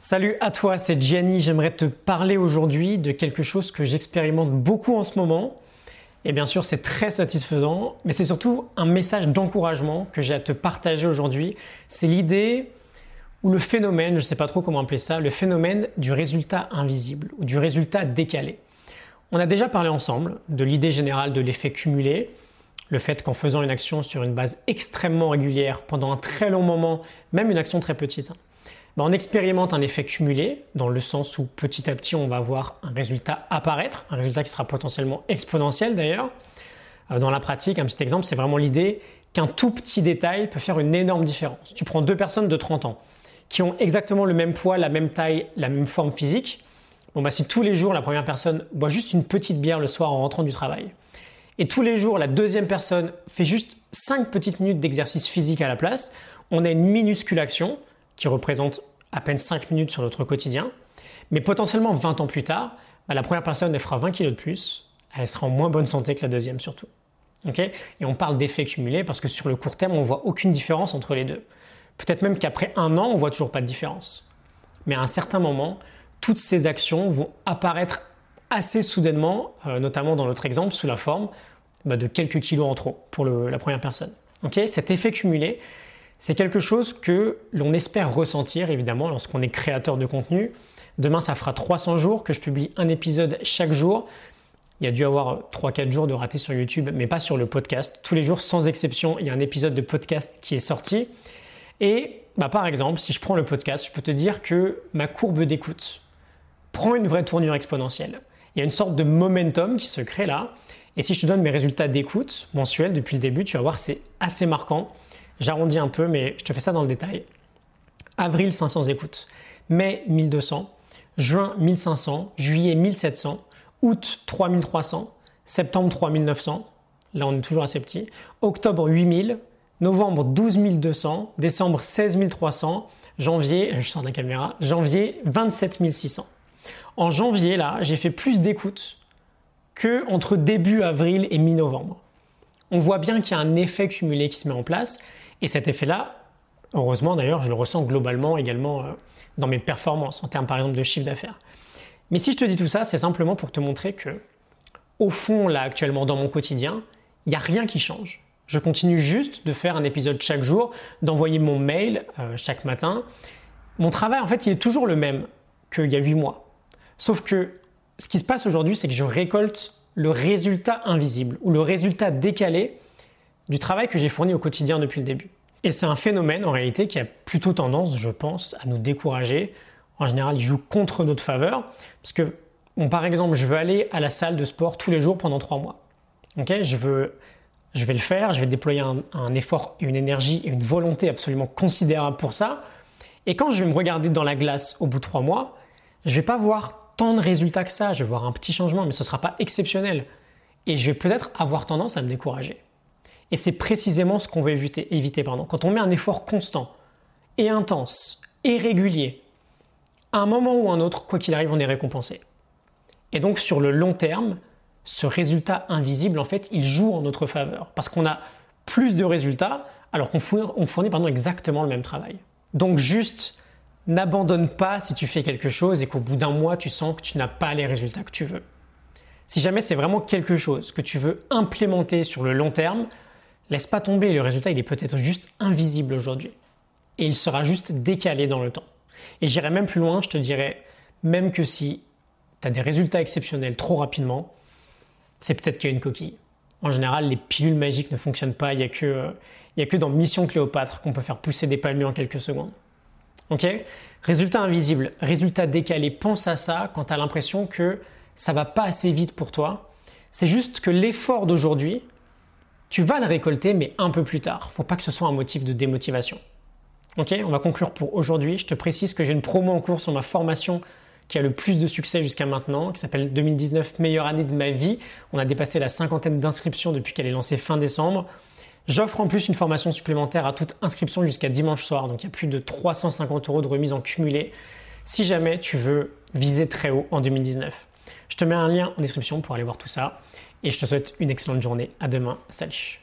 Salut à toi, c'est Gianni. J'aimerais te parler aujourd'hui de quelque chose que j'expérimente beaucoup en ce moment. Et bien sûr, c'est très satisfaisant, mais c'est surtout un message d'encouragement que j'ai à te partager aujourd'hui. C'est l'idée ou le phénomène, je ne sais pas trop comment appeler ça, le phénomène du résultat invisible ou du résultat décalé. On a déjà parlé ensemble de l'idée générale de l'effet cumulé, le fait qu'en faisant une action sur une base extrêmement régulière pendant un très long moment, même une action très petite, ben, on expérimente un effet cumulé, dans le sens où petit à petit on va voir un résultat apparaître, un résultat qui sera potentiellement exponentiel d'ailleurs. Euh, dans la pratique, un petit exemple, c'est vraiment l'idée qu'un tout petit détail peut faire une énorme différence. Tu prends deux personnes de 30 ans qui ont exactement le même poids, la même taille, la même forme physique. Bon, bah, si tous les jours la première personne boit juste une petite bière le soir en rentrant du travail, et tous les jours la deuxième personne fait juste 5 petites minutes d'exercice physique à la place, on a une minuscule action qui représente à peine 5 minutes sur notre quotidien, mais potentiellement 20 ans plus tard, bah, la première personne elle fera 20 kg de plus, elle sera en moins bonne santé que la deuxième surtout. et on parle d'effet cumulé parce que sur le court terme, on voit aucune différence entre les deux. Peut-être même qu'après un an, on voit toujours pas de différence. Mais à un certain moment, toutes ces actions vont apparaître assez soudainement, euh, notamment dans notre exemple, sous la forme bah, de quelques kilos en trop pour la première personne. Cet effet cumulé, c'est quelque chose que l'on espère ressentir évidemment lorsqu'on est créateur de contenu. Demain, ça fera 300 jours que je publie un épisode chaque jour. Il y a dû avoir 3-4 jours de raté sur YouTube, mais pas sur le podcast. Tous les jours, sans exception, il y a un épisode de podcast qui est sorti. Et bah, par exemple, si je prends le podcast, je peux te dire que ma courbe d'écoute prend une vraie tournure exponentielle. Il y a une sorte de momentum qui se crée là. Et si je te donne mes résultats d'écoute mensuels depuis le début, tu vas voir, c'est assez marquant. J'arrondis un peu, mais je te fais ça dans le détail. Avril, 500 écoutes. Mai, 1200. Juin, 1500. Juillet, 1700. Août, 3300. Septembre, 3900. Là, on est toujours assez petit. Octobre, 8000. Novembre, 12 200. Décembre, 16 300. Janvier, je sors de la caméra. Janvier, 27 600. En janvier, là, j'ai fait plus d'écoutes que entre début avril et mi-novembre. On voit bien qu'il y a un effet cumulé qui se met en place et cet effet-là, heureusement d'ailleurs, je le ressens globalement également euh, dans mes performances, en termes par exemple de chiffre d'affaires. Mais si je te dis tout ça, c'est simplement pour te montrer que, au fond, là actuellement dans mon quotidien, il n'y a rien qui change. Je continue juste de faire un épisode chaque jour, d'envoyer mon mail euh, chaque matin. Mon travail, en fait, il est toujours le même qu'il y a 8 mois. Sauf que ce qui se passe aujourd'hui, c'est que je récolte le résultat invisible ou le résultat décalé du travail que j'ai fourni au quotidien depuis le début. Et c'est un phénomène en réalité qui a plutôt tendance, je pense, à nous décourager. En général, il joue contre notre faveur. Parce que, par exemple, je veux aller à la salle de sport tous les jours pendant trois mois. je, veux, je vais le faire, je vais déployer un, un effort, une énergie et une volonté absolument considérable pour ça. Et quand je vais me regarder dans la glace au bout de trois mois, je vais pas voir tant de résultats que ça. Je vais voir un petit changement, mais ce ne sera pas exceptionnel. Et je vais peut-être avoir tendance à me décourager. Et c'est précisément ce qu'on veut éviter. éviter pardon. Quand on met un effort constant et intense et régulier, à un moment ou un autre, quoi qu'il arrive, on est récompensé. Et donc sur le long terme, ce résultat invisible, en fait, il joue en notre faveur. Parce qu'on a plus de résultats alors qu'on fournit, on fournit pardon, exactement le même travail. Donc juste, n'abandonne pas si tu fais quelque chose et qu'au bout d'un mois, tu sens que tu n'as pas les résultats que tu veux. Si jamais c'est vraiment quelque chose que tu veux implémenter sur le long terme, Laisse pas tomber, le résultat il est peut-être juste invisible aujourd'hui. Et il sera juste décalé dans le temps. Et j'irai même plus loin, je te dirais, même que si tu as des résultats exceptionnels trop rapidement, c'est peut-être qu'il y a une coquille. En général, les pilules magiques ne fonctionnent pas, il n'y a, que, a que dans Mission Cléopâtre qu'on peut faire pousser des palmiers en quelques secondes. Ok? Résultat invisible, résultat décalé, pense à ça quand tu as l'impression que ça va pas assez vite pour toi. C'est juste que l'effort d'aujourd'hui, tu vas le récolter, mais un peu plus tard. Faut pas que ce soit un motif de démotivation. Ok, on va conclure pour aujourd'hui. Je te précise que j'ai une promo en cours sur ma formation qui a le plus de succès jusqu'à maintenant, qui s'appelle 2019 meilleure année de ma vie. On a dépassé la cinquantaine d'inscriptions depuis qu'elle est lancée fin décembre. J'offre en plus une formation supplémentaire à toute inscription jusqu'à dimanche soir, donc il y a plus de 350 euros de remise en cumulé si jamais tu veux viser très haut en 2019. Je te mets un lien en description pour aller voir tout ça. Et je te souhaite une excellente journée. À demain. Salut.